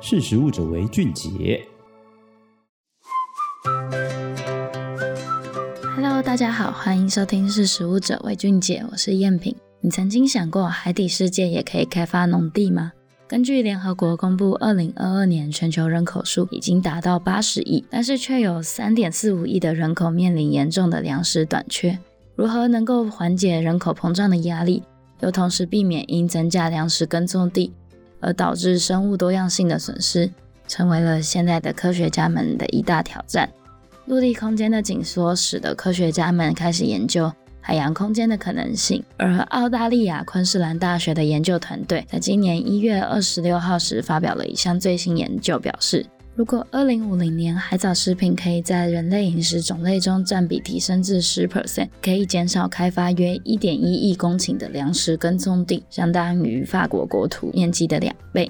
识食物者为俊杰。Hello，大家好，欢迎收听《识食物者为俊杰》，我是彦品。你曾经想过海底世界也可以开发农地吗？根据联合国公布，二零二二年全球人口数已经达到八十亿，但是却有三点四五亿的人口面临严重的粮食短缺。如何能够缓解人口膨胀的压力，又同时避免因增加粮食耕种地而导致生物多样性的损失，成为了现在的科学家们的一大挑战。陆地空间的紧缩使得科学家们开始研究海洋空间的可能性，而澳大利亚昆士兰大学的研究团队在今年一月二十六号时发表了一项最新研究，表示，如果二零五零年海藻食品可以在人类饮食种类中占比提升至十 percent，可以减少开发约一点一亿公顷的粮食耕种地，相当于法国国土面积的两倍。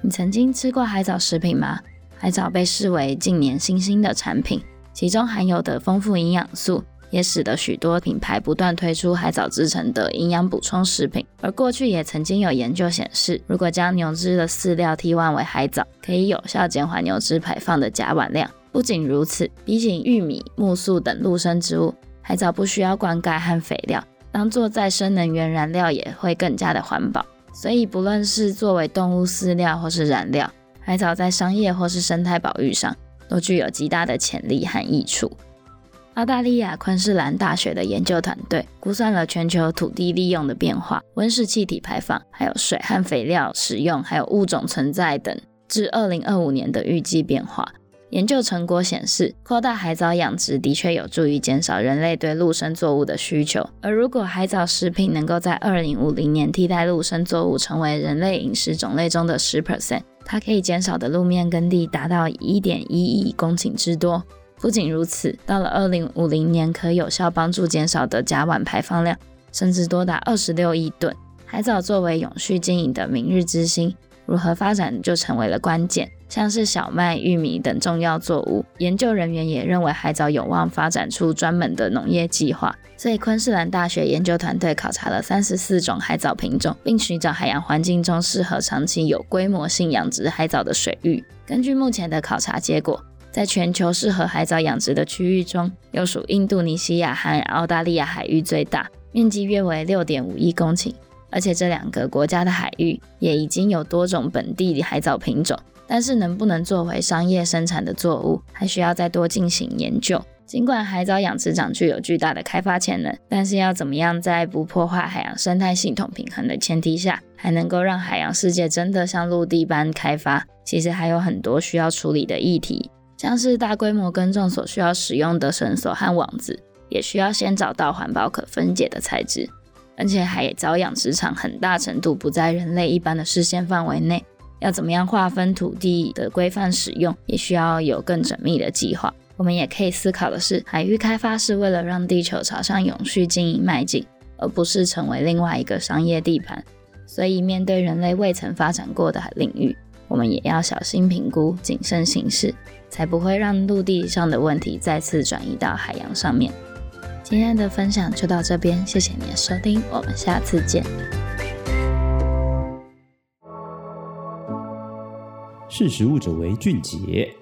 你曾经吃过海藻食品吗？海藻被视为近年新兴的产品，其中含有的丰富营养素。也使得许多品牌不断推出海藻制成的营养补充食品，而过去也曾经有研究显示，如果将牛只的饲料替换为海藻，可以有效减缓牛只排放的甲烷量。不仅如此，比起玉米、木薯等陆生植物，海藻不需要灌溉和肥料，当做再生能源燃料也会更加的环保。所以，不论是作为动物饲料或是燃料，海藻在商业或是生态保育上都具有极大的潜力和益处。澳大利亚昆士兰大学的研究团队估算了全球土地利用的变化、温室气体排放、还有水和肥料使用、还有物种存在等，至二零二五年的预计变化。研究成果显示，扩大海藻养殖的确有助于减少人类对陆生作物的需求。而如果海藻食品能够在二零五零年替代陆生作物，成为人类饮食种类中的十 percent，它可以减少的路面耕地达到一点一亿公顷之多。不仅如此，到了二零五零年，可有效帮助减少的甲烷排放量，甚至多达二十六亿吨。海藻作为永续经营的明日之星，如何发展就成为了关键。像是小麦、玉米等重要作物，研究人员也认为海藻有望发展出专门的农业计划。所以，昆士兰大学研究团队考察了三十四种海藻品种，并寻找海洋环境中适合长期有规模性养殖海藻的水域。根据目前的考察结果，在全球适合海藻养殖的区域中，又属印度尼西亚和澳大利亚海域最大，面积约为六点五亿公顷。而且这两个国家的海域也已经有多种本地海藻品种，但是能不能作为商业生产的作物，还需要再多进行研究。尽管海藻养殖场具有巨大的开发潜能，但是要怎么样在不破坏海洋生态系统平衡的前提下，还能够让海洋世界真的像陆地般开发，其实还有很多需要处理的议题。像是大规模耕种所需要使用的绳索和网子，也需要先找到环保可分解的材质。而且海藻养殖场很大程度不在人类一般的视线范围内，要怎么样划分土地的规范使用，也需要有更缜密的计划。我们也可以思考的是，海域开发是为了让地球朝向永续经营迈进，而不是成为另外一个商业地盘。所以，面对人类未曾发展过的领域，我们也要小心评估，谨慎行事。才不会让陆地上的问题再次转移到海洋上面。今天的分享就到这边，谢谢你的收听，我们下次见。识时务者为俊杰。